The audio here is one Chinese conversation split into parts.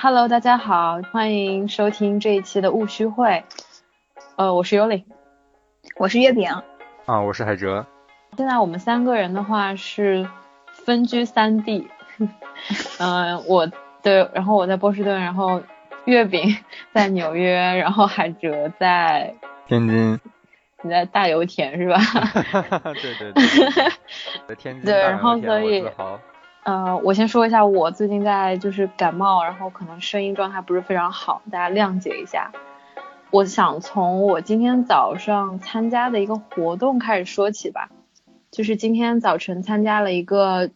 Hello，大家好，欢迎收听这一期的务虚会。呃，我是尤里，我是月饼。啊，我是海哲。现在我们三个人的话是分居三地。嗯，我的，然后我在波士顿，然后月饼在纽约，然后海哲在天津。你在大油田是吧？对 对对，在天津。对，然后所以。呃，我先说一下，我最近在就是感冒，然后可能声音状态不是非常好，大家谅解一下。我想从我今天早上参加的一个活动开始说起吧，就是今天早晨参加了一个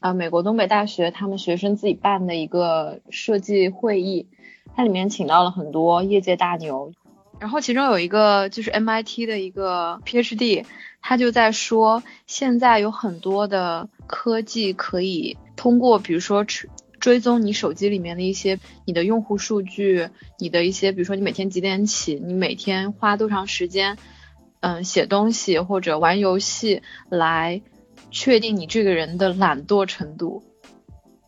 呃美国东北大学他们学生自己办的一个设计会议，它里面请到了很多业界大牛，然后其中有一个就是 MIT 的一个 PhD。他就在说，现在有很多的科技可以通过，比如说追追踪你手机里面的一些你的用户数据，你的一些，比如说你每天几点起，你每天花多长时间，嗯，写东西或者玩游戏来确定你这个人的懒惰程度。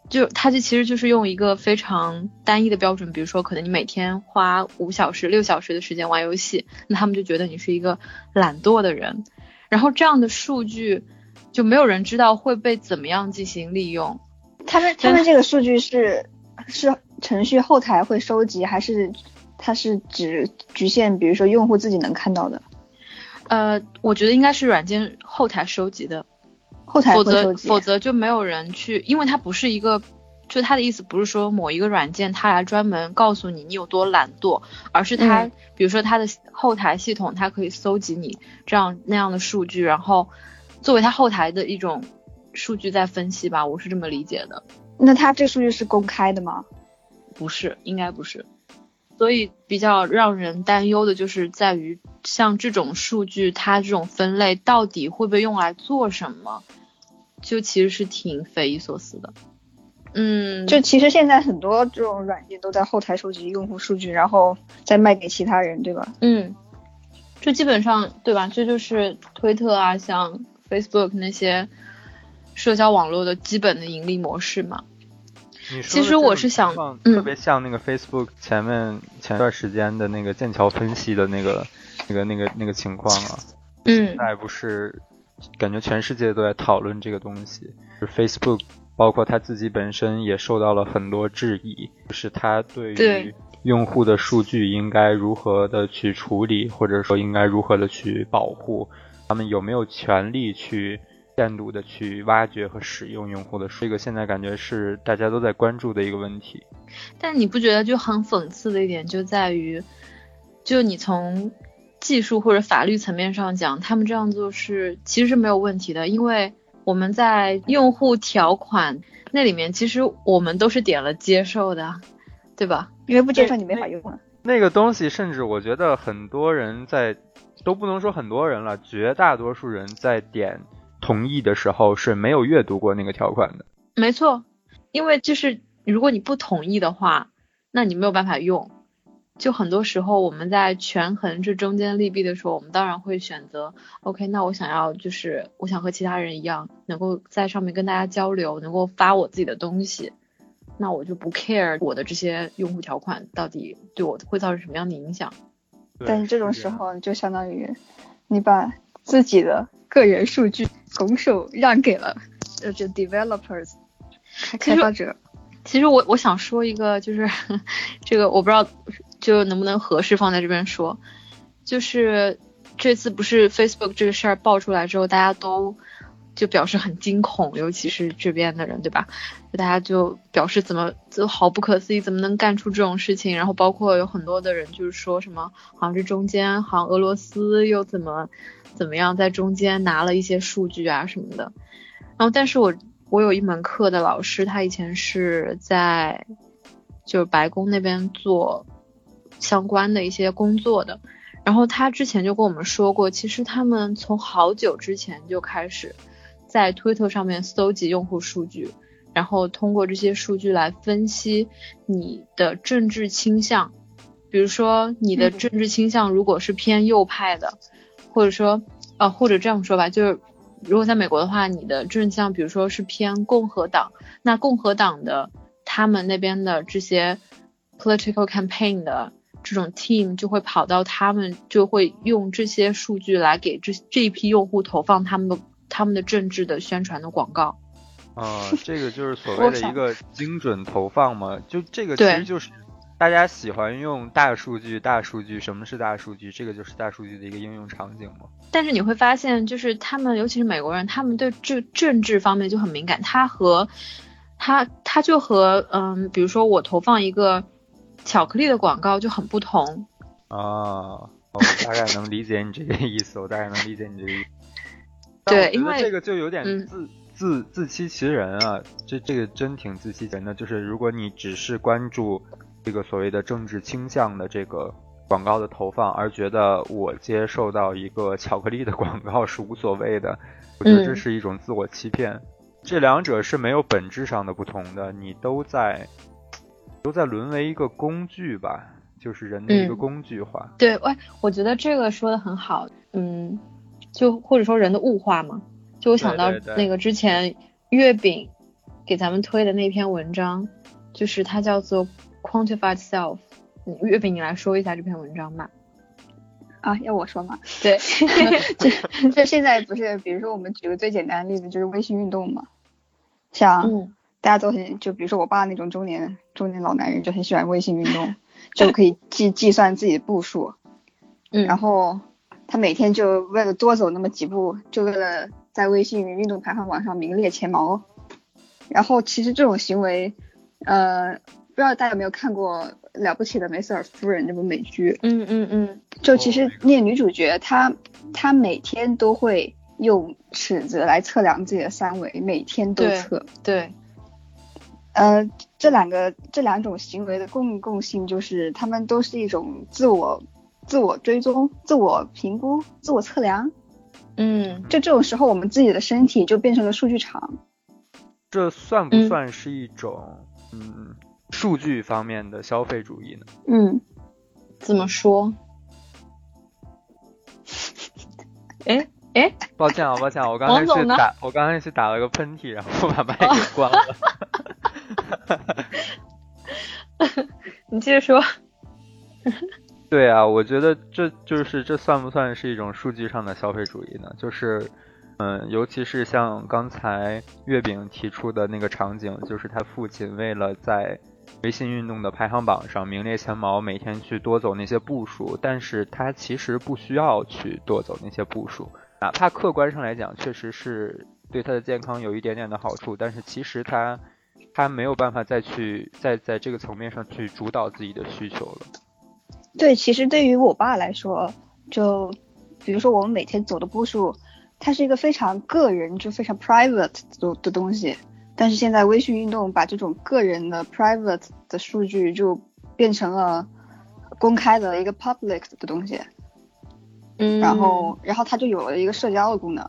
就他就其实就是用一个非常单一的标准，比如说可能你每天花五小时、六小时的时间玩游戏，那他们就觉得你是一个懒惰的人。然后这样的数据就没有人知道会被怎么样进行利用。他们他们这个数据是是程序后台会收集，还是它是只局限比如说用户自己能看到的？呃，我觉得应该是软件后台收集的，后台否则否则就没有人去，因为它不是一个。就他的意思不是说某一个软件它来专门告诉你你有多懒惰，而是它，比如说它的后台系统，它可以搜集你这样那样的数据，然后作为它后台的一种数据在分析吧，我是这么理解的。那它这数据是公开的吗？不是，应该不是。所以比较让人担忧的就是在于像这种数据，它这种分类到底会被用来做什么，就其实是挺匪夷所思的。嗯，就其实现在很多这种软件都在后台收集用户数据，然后再卖给其他人，对吧？嗯，这基本上对吧？这就是推特啊，像 Facebook 那些社交网络的基本的盈利模式嘛。其实我是想，特别像那个 Facebook 前面前段时间的那个剑桥分析的那个那个那个那个情况啊。嗯。现在不是感觉全世界都在讨论这个东西，是 Facebook。包括他自己本身也受到了很多质疑，就是他对于用户的数据应该如何的去处理，或者说应该如何的去保护，他们有没有权利去限度的去挖掘和使用用户的数？这个现在感觉是大家都在关注的一个问题。但你不觉得就很讽刺的一点就在于，就你从技术或者法律层面上讲，他们这样做是其实是没有问题的，因为。我们在用户条款那里面，其实我们都是点了接受的，对吧？因为不接受你没法用啊。那个东西，甚至我觉得很多人在都不能说很多人了，绝大多数人在点同意的时候是没有阅读过那个条款的。没错，因为就是如果你不同意的话，那你没有办法用。就很多时候我们在权衡这中间利弊的时候，我们当然会选择 OK。那我想要就是我想和其他人一样，能够在上面跟大家交流，能够发我自己的东西，那我就不 care 我的这些用户条款到底对我会造成什么样的影响。但是这种时候就相当于你把自己的个人数据拱手让给了呃这 developers 开发者。其实我我想说一个就是 这个我不知道。就能不能合适放在这边说，就是这次不是 Facebook 这个事儿爆出来之后，大家都就表示很惊恐，尤其是这边的人，对吧？就大家就表示怎么就好不可思议，怎么能干出这种事情？然后包括有很多的人就是说什么，好像这中间好像俄罗斯又怎么怎么样在中间拿了一些数据啊什么的。然后但是我我有一门课的老师，他以前是在就是白宫那边做。相关的一些工作的，然后他之前就跟我们说过，其实他们从好久之前就开始在推特上面搜集用户数据，然后通过这些数据来分析你的政治倾向，比如说你的政治倾向如果是偏右派的，或者说呃或者这样说吧，就是如果在美国的话，你的政治倾向比如说是偏共和党，那共和党的。他们那边的这些 political campaign 的这种 team 就会跑到他们，就会用这些数据来给这这一批用户投放他们的他们的政治的宣传的广告。啊，这个就是所谓的一个精准投放嘛，就这个其实就是大家喜欢用大数据，大数据什么是大数据？这个就是大数据的一个应用场景嘛。但是你会发现，就是他们，尤其是美国人，他们对这政治方面就很敏感。他和他，他就和嗯，比如说我投放一个巧克力的广告就很不同。啊，我大概能理解你这个意思，我大概能理解你这个意思。对，因为这个就有点自。自自欺欺人啊，这这个真挺自欺欺人的。就是如果你只是关注这个所谓的政治倾向的这个广告的投放，而觉得我接受到一个巧克力的广告是无所谓的，我觉得这是一种自我欺骗。这两者是没有本质上的不同的，你都在都在沦为一个工具吧，就是人的一个工具化。对，喂，我觉得这个说的很好，嗯，就或者说人的物化嘛。就我想到那个之前月饼给咱们推的那篇文章，就是它叫做 Quantified Self。月饼，你来说一下这篇文章吧。啊，要我说吗？对，就就现在不是，比如说我们举个最简单的例子，就是微信运动嘛。像大家都很，就比如说我爸那种中年中年老男人就很喜欢微信运动，就可以计计算自己的步数。嗯。然后他每天就为了多走那么几步，就为了。在微信运动排行榜上名列前茅，然后其实这种行为，呃，不知道大家有没有看过《了不起的梅瑟尔夫人》这部美剧？嗯嗯嗯，就其实那个女主角她她每天都会用尺子来测量自己的三围，每天都测。对。呃，这两个这两种行为的共共性就是他们都是一种自我自我追踪、自我评估、自我测量。嗯，就这种时候，我们自己的身体就变成了数据场。这算不算是一种嗯数据方面的消费主义呢？嗯，怎么说？哎哎，抱歉啊，抱歉啊，我刚才去打，我刚才去打了个喷嚏，然后把麦给关了。你接着说。对啊，我觉得这就是这算不算是一种数据上的消费主义呢？就是，嗯，尤其是像刚才月饼提出的那个场景，就是他父亲为了在微信运动的排行榜上名列前茅，每天去多走那些步数，但是他其实不需要去多走那些步数，哪怕客观上来讲确实是对他的健康有一点点的好处，但是其实他他没有办法再去再在这个层面上去主导自己的需求了。对，其实对于我爸来说，就比如说我们每天走的步数，它是一个非常个人，就非常 private 的的东西。但是现在微信运动把这种个人的 private 的数据就变成了公开的一个 public 的东西。嗯。然后，然后它就有了一个社交的功能。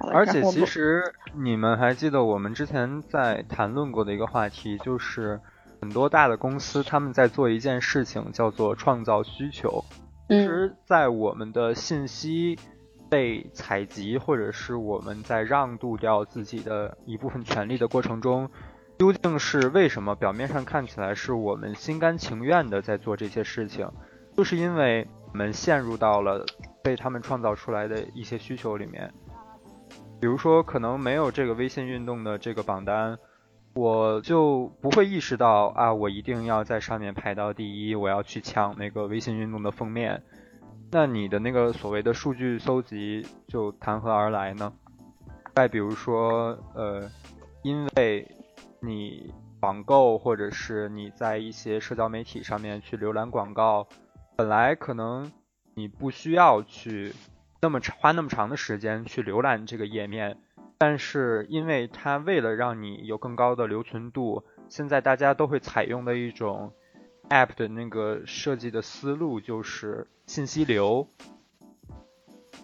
而且，其实你们还记得我们之前在谈论过的一个话题，就是。很多大的公司他们在做一件事情，叫做创造需求。其实，在我们的信息被采集，或者是我们在让渡掉自己的一部分权利的过程中，究竟是为什么？表面上看起来是我们心甘情愿的在做这些事情，就是因为我们陷入到了被他们创造出来的一些需求里面。比如说，可能没有这个微信运动的这个榜单。我就不会意识到啊，我一定要在上面排到第一，我要去抢那个微信运动的封面。那你的那个所谓的数据搜集就谈何而来呢？再比如说，呃，因为你网购或者是你在一些社交媒体上面去浏览广告，本来可能你不需要去那么花那么长的时间去浏览这个页面。但是，因为它为了让你有更高的留存度，现在大家都会采用的一种 App 的那个设计的思路就是信息流。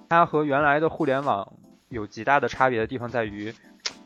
它和原来的互联网有极大的差别的地方在于，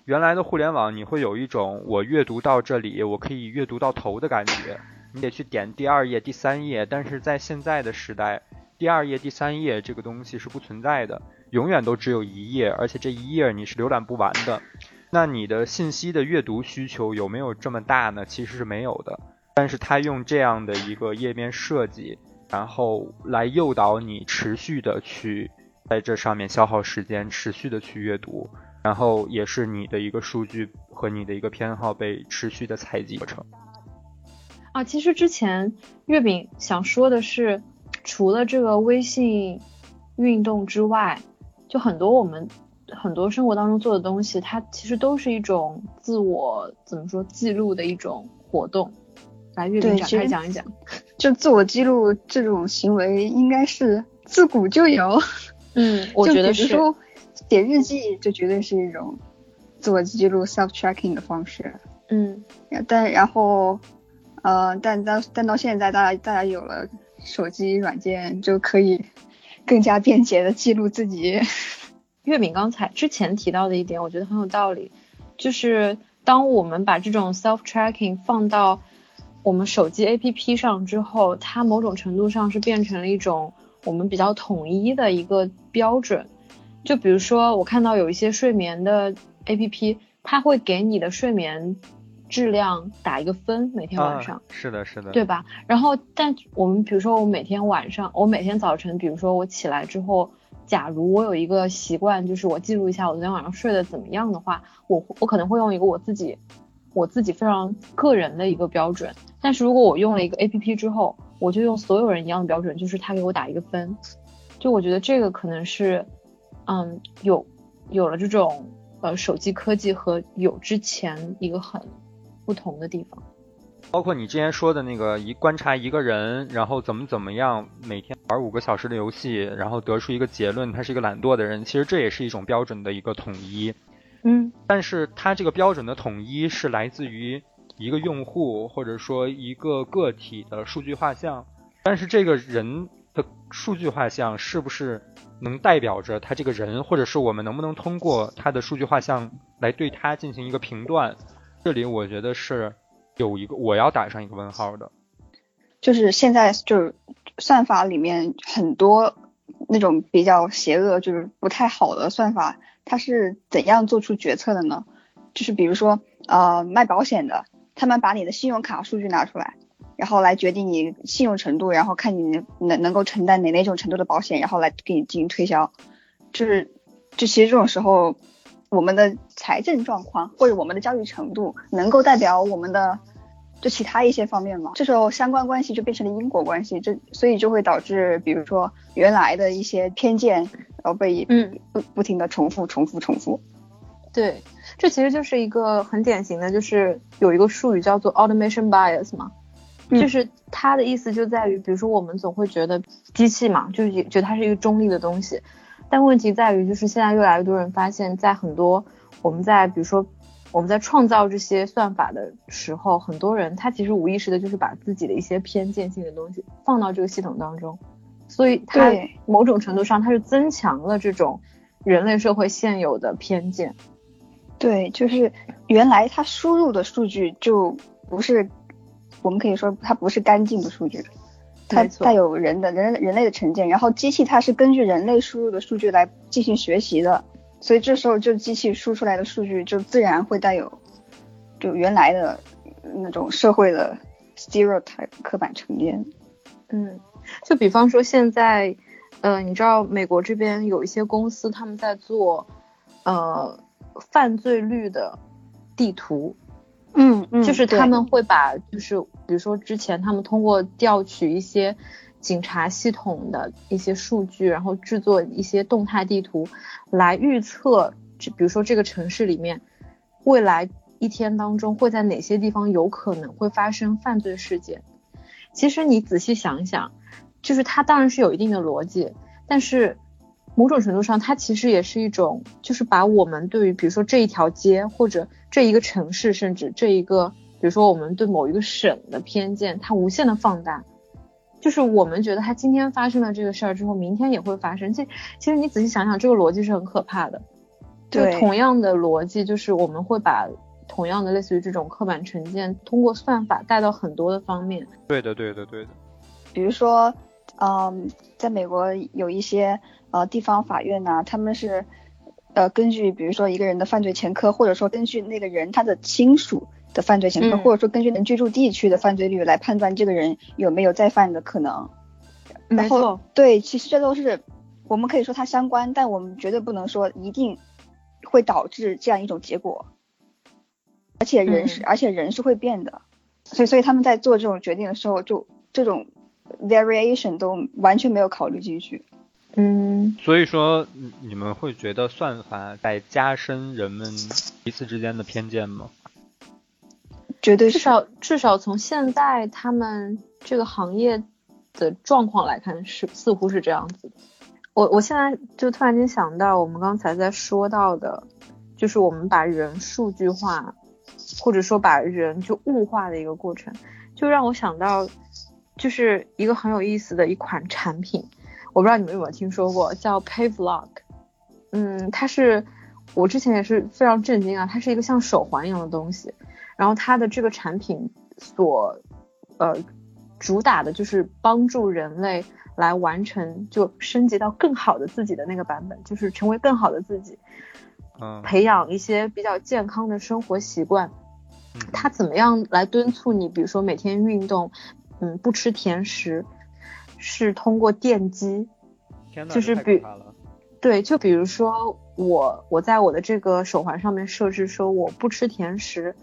原来的互联网你会有一种我阅读到这里，我可以阅读到头的感觉，你得去点第二页、第三页。但是在现在的时代，第二页、第三页这个东西是不存在的。永远都只有一页，而且这一页你是浏览不完的。那你的信息的阅读需求有没有这么大呢？其实是没有的。但是他用这样的一个页面设计，然后来诱导你持续的去在这上面消耗时间，持续的去阅读，然后也是你的一个数据和你的一个偏好被持续的采集过程。啊，其实之前月饼想说的是，除了这个微信运动之外，就很多我们很多生活当中做的东西，它其实都是一种自我怎么说记录的一种活动。来，月饼展开讲一讲。就自我记录这种行为，应该是自古就有。嗯，我 觉得是。写日记就绝对是一种自我记录 self tracking 的方式。嗯，但然后。呃，但到但到现在，大家大家有了手机软件，就可以更加便捷的记录自己。月饼刚才之前提到的一点，我觉得很有道理，就是当我们把这种 self tracking 放到我们手机 APP 上之后，它某种程度上是变成了一种我们比较统一的一个标准。就比如说，我看到有一些睡眠的 APP，它会给你的睡眠。质量打一个分，每天晚上是的，是的，对吧？然后，但我们比如说，我每天晚上，我每天早晨，比如说我起来之后，假如我有一个习惯，就是我记录一下我昨天晚上睡得怎么样的话，我我可能会用一个我自己我自己非常个人的一个标准。但是如果我用了一个 A P P 之后，我就用所有人一样的标准，就是他给我打一个分。就我觉得这个可能是，嗯，有有了这种呃手机科技和有之前一个很。不同的地方，包括你之前说的那个一观察一个人，然后怎么怎么样，每天玩五个小时的游戏，然后得出一个结论，他是一个懒惰的人。其实这也是一种标准的一个统一，嗯，但是它这个标准的统一是来自于一个用户或者说一个个体的数据画像，但是这个人的数据画像是不是能代表着他这个人，或者是我们能不能通过他的数据画像来对他进行一个评断？这里我觉得是有一个我要打上一个问号的，就是现在就是算法里面很多那种比较邪恶，就是不太好的算法，它是怎样做出决策的呢？就是比如说呃卖保险的，他们把你的信用卡数据拿出来，然后来决定你信用程度，然后看你能能够承担哪哪种程度的保险，然后来给你进行推销，就是就其实这种时候。我们的财政状况或者我们的教育程度能够代表我们的就其他一些方面吗？这时候相关关系就变成了因果关系，这所以就会导致，比如说原来的一些偏见，然后被嗯不不停的重复重复重复。对，这其实就是一个很典型的，就是有一个术语叫做 automation bias 嘛，就是它的意思就在于，比如说我们总会觉得机器嘛，就是觉得它是一个中立的东西。但问题在于，就是现在越来越多人发现，在很多我们在比如说我们在创造这些算法的时候，很多人他其实无意识的就是把自己的一些偏见性的东西放到这个系统当中，所以它某种程度上它是增强了这种人类社会现有的偏见。对，就是原来它输入的数据就不是，我们可以说它不是干净的数据。它带有人的人人类的成见，然后机器它是根据人类输入的数据来进行学习的，所以这时候就机器输出来的数据就自然会带有就原来的那种社会的 stereotype 刻板成见。嗯，就比方说现在，呃，你知道美国这边有一些公司他们在做呃犯罪率的地图。嗯嗯，就是他们会把，就是比如说之前他们通过调取一些警察系统的一些数据，然后制作一些动态地图，来预测，比如说这个城市里面未来一天当中会在哪些地方有可能会发生犯罪事件。其实你仔细想想，就是它当然是有一定的逻辑，但是某种程度上它其实也是一种，就是把我们对于比如说这一条街或者。这一个城市，甚至这一个，比如说我们对某一个省的偏见，它无限的放大，就是我们觉得它今天发生了这个事儿之后，明天也会发生。这其实你仔细想想，这个逻辑是很可怕的。对，同样的逻辑，就是我们会把同样的类似于这种刻板成见，通过算法带到很多的方面。对的，对的，对的。比如说，嗯，在美国有一些呃地方法院呐，他们是。呃，根据比如说一个人的犯罪前科，或者说根据那个人他的亲属的犯罪前科，或者说根据人居住地区的犯罪率来判断这个人有没有再犯的可能。然后，对，其实这都是我们可以说它相关，但我们绝对不能说一定会导致这样一种结果。而且人是，而且人是会变的，所以所以他们在做这种决定的时候，就这种 variation 都完全没有考虑进去。嗯，所以说你们会觉得算法在加深人们彼此之间的偏见吗？绝对至少至少从现在他们这个行业的状况来看，是似乎是这样子的。我我现在就突然间想到，我们刚才在说到的，就是我们把人数据化。或者说把人就物化的一个过程，就让我想到，就是一个很有意思的一款产品，我不知道你们有没有听说过，叫 Payvlog。嗯，它是我之前也是非常震惊啊，它是一个像手环一样的东西，然后它的这个产品所呃主打的就是帮助人类来完成就升级到更好的自己的那个版本，就是成为更好的自己。培养一些比较健康的生活习惯，它怎么样来敦促你？比如说每天运动，嗯，不吃甜食，是通过电击，就是比，对，就比如说我我在我的这个手环上面设置说我不吃甜食，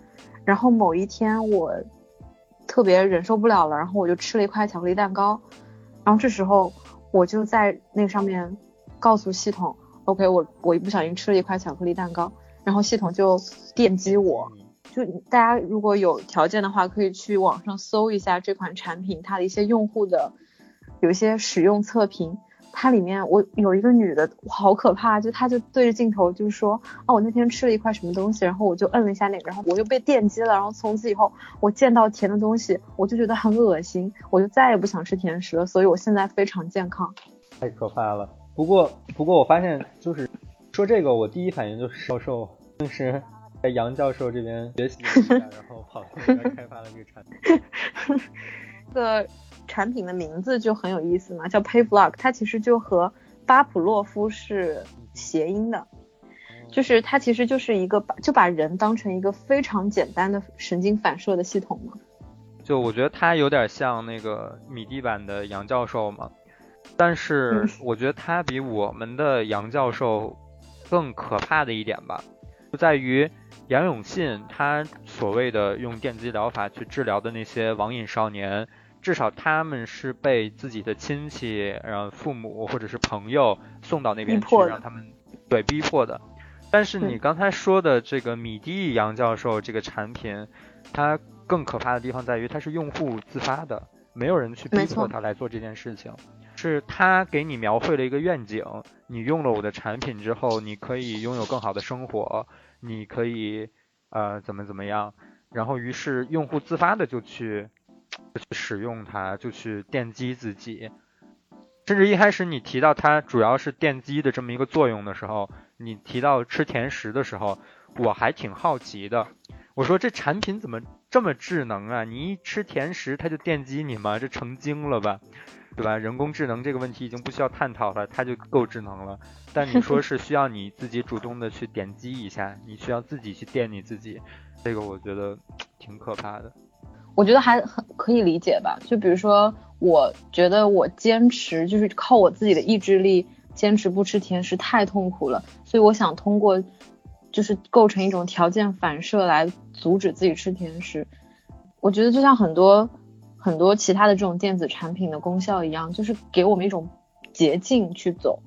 然后某一天我特别忍受不了了，然后我就吃了一块巧克力蛋糕，然后这时候我就在那上面告诉系统。OK，我我一不小心吃了一块巧克力蛋糕，然后系统就电击我。就大家如果有条件的话，可以去网上搜一下这款产品，它的一些用户的有一些使用测评。它里面我有一个女的，好可怕，就她就对着镜头就是说，哦，我那天吃了一块什么东西，然后我就摁了一下那个，然后我就被电击了，然后从此以后我见到甜的东西我就觉得很恶心，我就再也不想吃甜食了，所以我现在非常健康。太可怕了。不过，不过我发现就是说这个，我第一反应就是教授，就是在杨教授这边学习一下，然后跑过来开发了这个产品。这个产品的名字就很有意思嘛，叫 Payvlog，它其实就和巴甫洛夫是谐音的，就是它其实就是一个把就把人当成一个非常简单的神经反射的系统嘛。就我觉得它有点像那个米蒂版的杨教授嘛。但是我觉得他比我们的杨教授更可怕的一点吧，就在于杨永信他所谓的用电击疗法去治疗的那些网瘾少年，至少他们是被自己的亲戚、然后父母或者是朋友送到那边去，让他们对逼迫的。但是你刚才说的这个米蒂杨教授这个产品，它更可怕的地方在于它是用户自发的，没有人去逼迫他来做这件事情。是他给你描绘了一个愿景，你用了我的产品之后，你可以拥有更好的生活，你可以呃怎么怎么样，然后于是用户自发的就去去使用它，就去电击自己，甚至一开始你提到它主要是电击的这么一个作用的时候，你提到吃甜食的时候，我还挺好奇的，我说这产品怎么这么智能啊？你一吃甜食它就电击你吗？这成精了吧？对吧？人工智能这个问题已经不需要探讨了，它就够智能了。但你说是需要你自己主动的去点击一下，你需要自己去电你自己，这个我觉得 挺可怕的。我觉得还很可以理解吧。就比如说，我觉得我坚持就是靠我自己的意志力坚持不吃甜食太痛苦了，所以我想通过就是构成一种条件反射来阻止自己吃甜食。我觉得就像很多。很多其他的这种电子产品的功效一样，就是给我们一种捷径去走。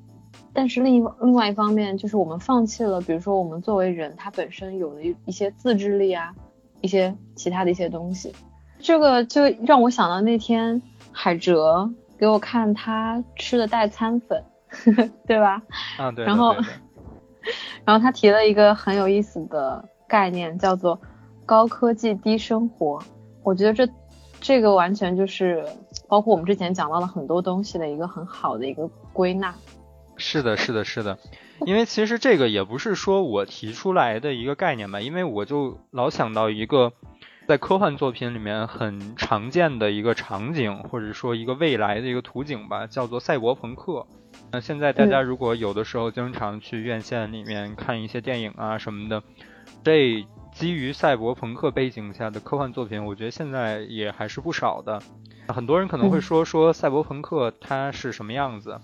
但是另一另外一方面，就是我们放弃了，比如说我们作为人，他本身有的一些自制力啊，一些其他的一些东西。这个就让我想到那天海哲给我看他吃的代餐粉，对吧？啊，对。然后，然后他提了一个很有意思的概念，叫做高科技低生活。我觉得这。这个完全就是包括我们之前讲到了很多东西的一个很好的一个归纳。是的，是的，是的，因为其实这个也不是说我提出来的一个概念吧，因为我就老想到一个，在科幻作品里面很常见的一个场景，或者说一个未来的一个图景吧，叫做赛博朋克。那现在大家如果有的时候经常去院线里面看一些电影啊什么的，这基于赛博朋克背景下的科幻作品，我觉得现在也还是不少的。很多人可能会说说赛博朋克它是什么样子，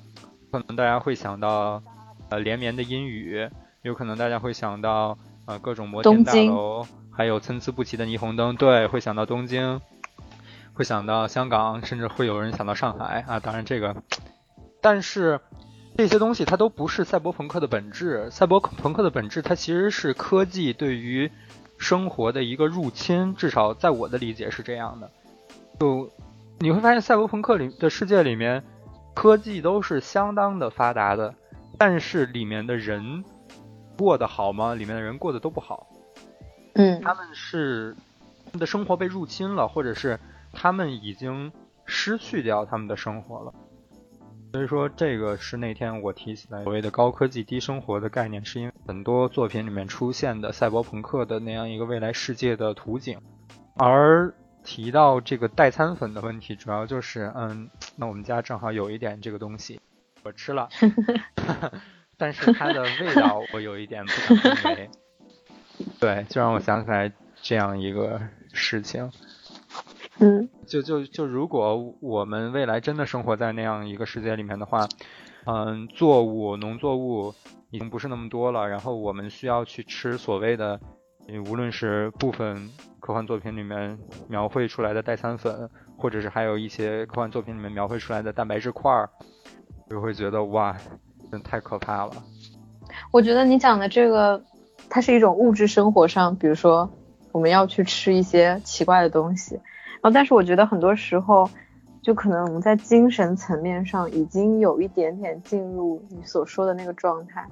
可能大家会想到呃连绵的阴雨，有可能大家会想到呃各种摩天大楼。还有参差不齐的霓虹灯，对，会想到东京，会想到香港，甚至会有人想到上海啊。当然这个，但是这些东西它都不是赛博朋克的本质。赛博朋克的本质，它其实是科技对于生活的一个入侵，至少在我的理解是这样的。就你会发现，赛博朋克里的世界里面，科技都是相当的发达的，但是里面的人过得好吗？里面的人过得都不好。嗯，他们是他们的生活被入侵了，或者是他们已经失去掉他们的生活了。所以说，这个是那天我提起来所谓的高科技低生活的概念，是因为很多作品里面出现的赛博朋克的那样一个未来世界的图景。而提到这个代餐粉的问题，主要就是，嗯，那我们家正好有一点这个东西，我吃了，但是它的味道我有一点不敢认为。对，就让我想起来这样一个事情。嗯，就就就如果我们未来真的生活在那样一个世界里面的话，嗯，作物、农作物已经不是那么多了，然后我们需要去吃所谓的，无论是部分科幻作品里面描绘出来的代餐粉，或者是还有一些科幻作品里面描绘出来的蛋白质块儿，就会觉得哇，太可怕了。我觉得你讲的这个。它是一种物质生活上，比如说我们要去吃一些奇怪的东西，然后但是我觉得很多时候，就可能我们在精神层面上已经有一点点进入你所说的那个状态，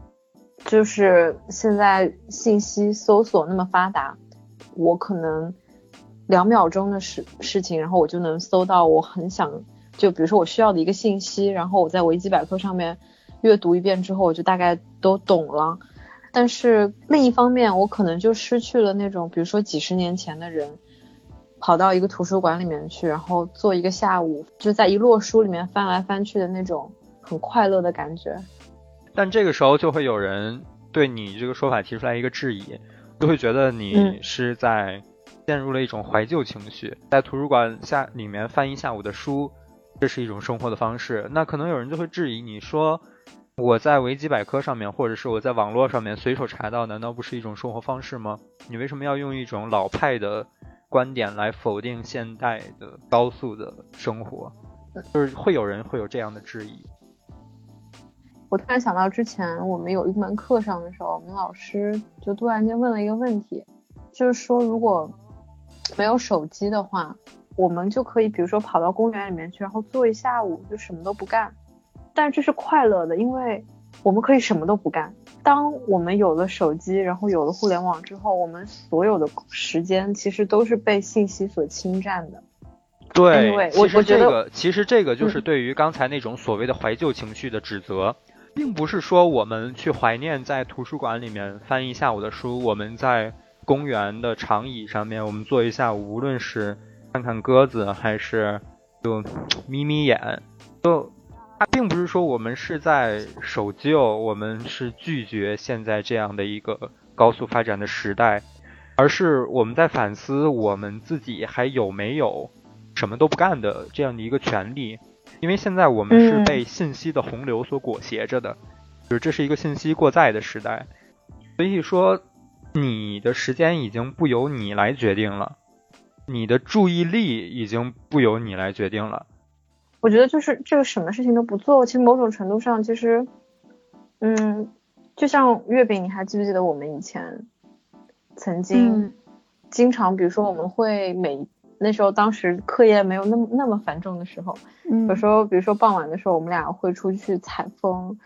就是现在信息搜索那么发达，我可能两秒钟的事事情，然后我就能搜到我很想，就比如说我需要的一个信息，然后我在维基百科上面阅读一遍之后，我就大概都懂了。但是另一方面，我可能就失去了那种，比如说几十年前的人，跑到一个图书馆里面去，然后坐一个下午，就在一摞书里面翻来翻去的那种很快乐的感觉。但这个时候就会有人对你这个说法提出来一个质疑，就会觉得你是在陷入了一种怀旧情绪，在图书馆下里面翻一下午的书，这是一种生活的方式。那可能有人就会质疑你说。我在维基百科上面，或者是我在网络上面随手查到，难道不是一种生活方式吗？你为什么要用一种老派的观点来否定现代的高速的生活？就是会有人会有这样的质疑。我突然想到之前我们有一门课上的时候，我们老师就突然间问了一个问题，就是说如果没有手机的话，我们就可以比如说跑到公园里面去，然后坐一下午就什么都不干。但这是快乐的，因为我们可以什么都不干。当我们有了手机，然后有了互联网之后，我们所有的时间其实都是被信息所侵占的。对，其实这个其实这个就是对于刚才那种所谓的怀旧情绪的指责，并不是说我们去怀念在图书馆里面翻一下午的书，我们在公园的长椅上面我们坐一下午，无论是看看鸽子还是就眯眯眼，就。并不是说我们是在守旧，我们是拒绝现在这样的一个高速发展的时代，而是我们在反思我们自己还有没有什么都不干的这样的一个权利。因为现在我们是被信息的洪流所裹挟着的，就是这是一个信息过载的时代。所以说，你的时间已经不由你来决定了，你的注意力已经不由你来决定了。我觉得就是这个什么事情都不做，其实某种程度上，其实，嗯，就像月饼，你还记不记得我们以前曾经经常，比如说我们会每那时候当时课业没有那么那么繁重的时候，有时候比如说傍晚的时候，我们俩会出去采风，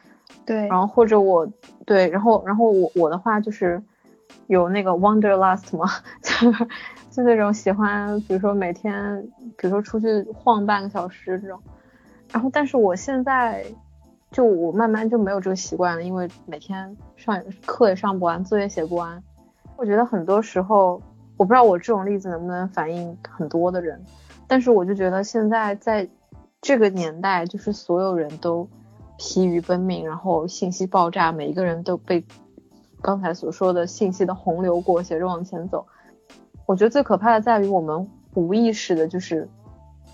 对，然后或者我对，然后然后我我的话就是有那个 wonderlust 嘛，就 就那种喜欢，比如说每天，比如说出去晃半个小时这种，然后但是我现在就我慢慢就没有这个习惯了，因为每天上课也上不完，作业写不完。我觉得很多时候我不知道我这种例子能不能反映很多的人，但是我就觉得现在在这个年代，就是所有人都疲于奔命，然后信息爆炸，每一个人都被刚才所说的信息的洪流裹挟着往前走。我觉得最可怕的在于我们无意识的，就是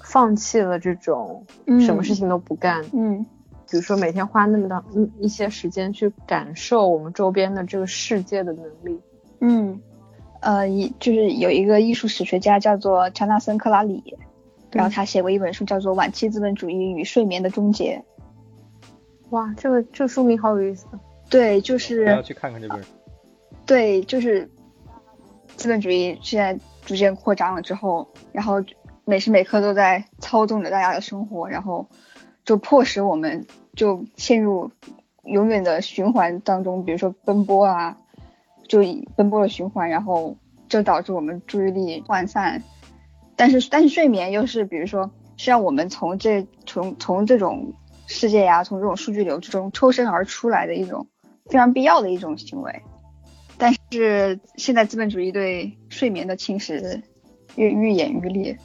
放弃了这种什么事情都不干，嗯，比如说每天花那么大一些时间去感受我们周边的这个世界的能力，嗯。呃，一就是有一个艺术史学家叫做查纳森·克拉里，然后他写过一本书叫做《晚期资本主义与睡眠的终结》。哇，这个这个书名好有意思。对，就是要去看看这本。对，就是资本主义现在逐渐扩张了之后，然后每时每刻都在操纵着大家的生活，然后就迫使我们就陷入永远的循环当中，比如说奔波啊。就以奔波的循环，然后就导致我们注意力涣散。但是，但是睡眠又是，比如说，是让我们从这从从这种世界呀，从这种数据流之中抽身而出来的一种非常必要的一种行为。但是现在资本主义对睡眠的侵蚀愈愈演愈烈。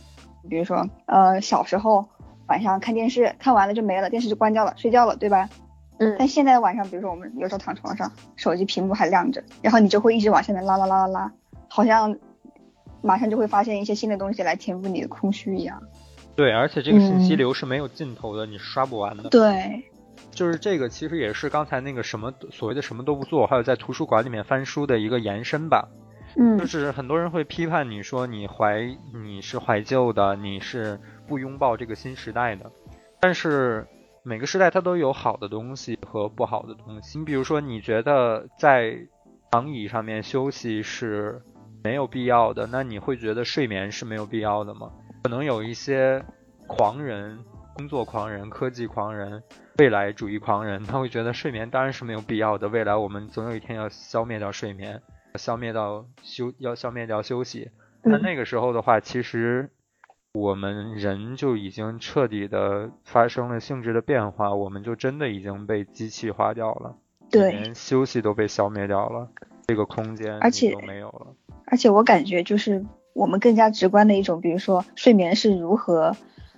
比如说，呃，小时候晚上看电视，看完了就没了，电视就关掉了，睡觉了，对吧？嗯，但现在晚上，比如说我们有时候躺床上，手机屏幕还亮着，然后你就会一直往下面拉拉拉拉拉，好像马上就会发现一些新的东西来填补你的空虚一样。对，而且这个信息流是没有尽头的，你刷不完的。对，就是这个其实也是刚才那个什么所谓的什么都不做，还有在图书馆里面翻书的一个延伸吧。嗯，就是很多人会批判你说你怀你是怀旧的，你是不拥抱这个新时代的，但是。每个时代它都有好的东西和不好的东西。你比如说，你觉得在躺椅上面休息是没有必要的，那你会觉得睡眠是没有必要的吗？可能有一些狂人、工作狂人、科技狂人、未来主义狂人，他会觉得睡眠当然是没有必要的。未来我们总有一天要消灭掉睡眠，消灭到休要消灭掉休息。那那个时候的话，其实。我们人就已经彻底的发生了性质的变化，我们就真的已经被机器化掉了，对，连休息都被消灭掉了，这个空间而且都没有了。而且我感觉就是我们更加直观的一种，比如说睡眠是如何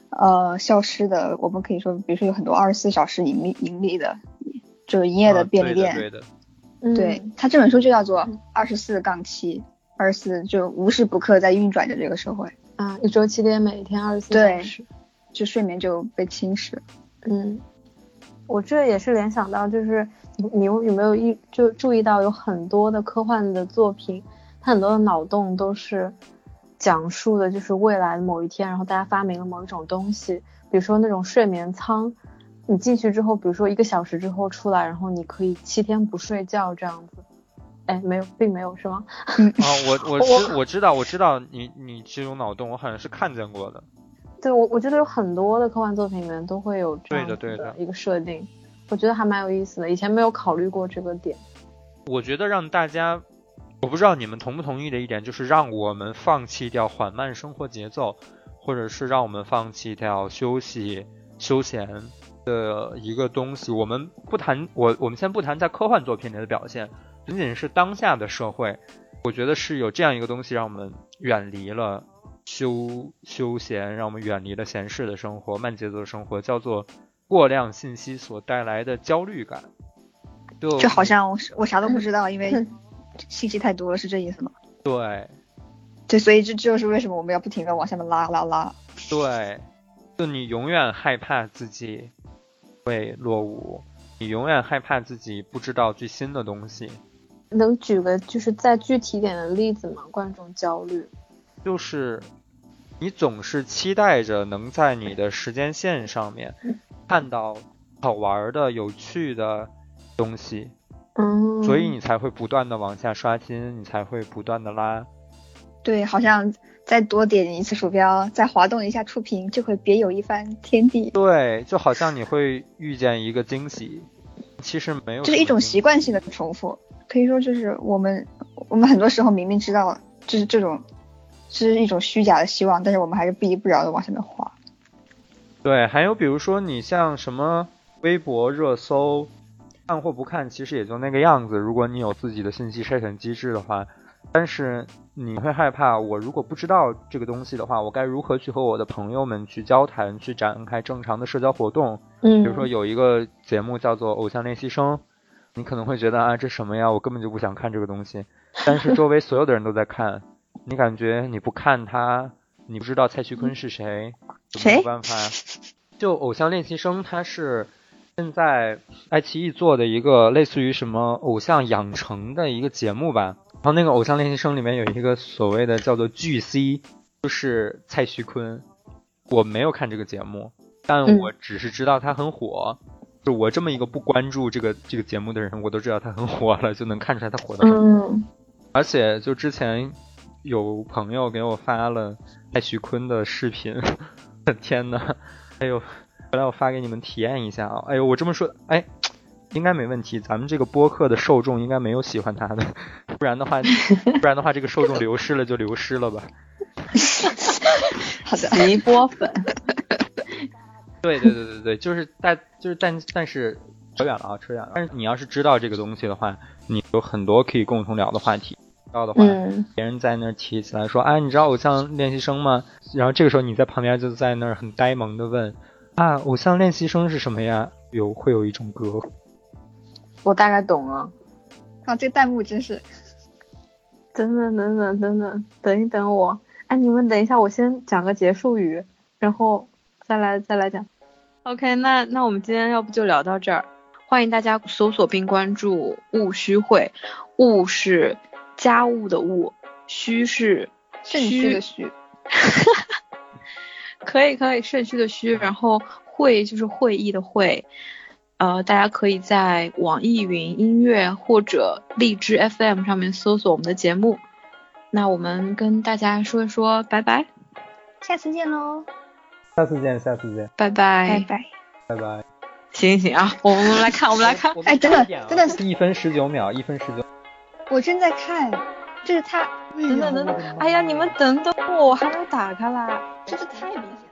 呃消失的，我们可以说，比如说有很多二十四小时盈利盈利的，就是营业的便利店，对的，对他这本书就叫做二十四杠七，二十四就无时不刻在运转着这个社会。啊，一周七天，每天二十四小时，就睡眠就被侵蚀。嗯，我这也是联想到，就是你你有没有一就注意到有很多的科幻的作品，它很多的脑洞都是讲述的就是未来的某一天，然后大家发明了某一种东西，比如说那种睡眠舱，你进去之后，比如说一个小时之后出来，然后你可以七天不睡觉这样子。哎，没有，并没有，是吗？啊，我我知我知道我知道你你这种脑洞，我好像是看见过的。对，我我觉得有很多的科幻作品里面都会有这样的一个设定，我觉得还蛮有意思的。以前没有考虑过这个点。我觉得让大家，我不知道你们同不同意的一点，就是让我们放弃掉缓慢生活节奏，或者是让我们放弃掉休息休闲的一个东西。我们不谈我我们先不谈在科幻作品里的表现。仅仅是当下的社会，我觉得是有这样一个东西，让我们远离了休休闲，让我们远离了闲适的生活、慢节奏的生活，叫做过量信息所带来的焦虑感。就就好像我我啥都不知道，因为 信息太多了，是这意思吗？对，对，所以这就是为什么我们要不停的往下面拉拉拉。对，就你永远害怕自己会落伍，你永远害怕自己不知道最新的东西。能举个就是再具体点的例子吗？观众焦虑，就是你总是期待着能在你的时间线上面看到好玩的、有趣的东西，嗯，所以你才会不断的往下刷新，你才会不断的拉。对，好像再多点一次鼠标，再滑动一下触屏，就会别有一番天地。对，就好像你会遇见一个惊喜，其实没有，就是一种习惯性的重复。可以说，就是我们，我们很多时候明明知道，就是这种，是一种虚假的希望，但是我们还是不依不饶的往下面滑。对，还有比如说你像什么微博热搜，看或不看，其实也就那个样子。如果你有自己的信息筛选机制的话，但是你会害怕，我如果不知道这个东西的话，我该如何去和我的朋友们去交谈，去展开正常的社交活动？嗯，比如说有一个节目叫做《偶像练习生》，你可能会觉得啊，这什么呀？我根本就不想看这个东西。但是周围所有的人都在看，你感觉你不看他，你不知道蔡徐坤是谁，没有办法。就《偶像练习生》，他是现在爱奇艺做的一个类似于什么偶像养成的一个节目吧。然后那个《偶像练习生》里面有一个所谓的叫做巨 C，就是蔡徐坤。我没有看这个节目，但我只是知道他很火。就我这么一个不关注这个这个节目的人，我都知道他很火了，就能看出来他火的很。嗯。而且就之前有朋友给我发了蔡徐坤的视频，天呐，哎呦，回来我发给你们体验一下啊！哎呦，我这么说，哎。应该没问题，咱们这个播客的受众应该没有喜欢他的，不然的话，不然的话，这个受众流失了就流失了吧。好的，一波粉。对对对对对，就是但就是但但是扯远了啊，扯远了。但是你要是知道这个东西的话，你有很多可以共同聊的话题。知道的话，别人在那儿提起来说，哎，你知道偶像练习生吗？然后这个时候你在旁边就在那儿很呆萌的问，啊，偶像练习生是什么呀？有会有一种歌。我大概懂了，啊，这弹幕真是，等等等等等等，等一等我，哎，你们等一下，我先讲个结束语，然后再来再来讲。OK，那那我们今天要不就聊到这儿，欢迎大家搜索并关注“务虚会”，务是家务的务，虚是肾虚的虚，可以可以，肾虚的虚，然后会就是会议的会。呃，大家可以在网易云音乐或者荔枝 FM 上面搜索我们的节目。那我们跟大家说一说，拜拜，下次见喽！下次见，下次见，拜拜，拜拜，拜拜。行行啊，我们来看，我们来看，哎，真的，真的是。一分十九秒，一分十九。我正在看，这是他，等等等等，哎呀，你们等等我，我还没有打开啦，真是太明显。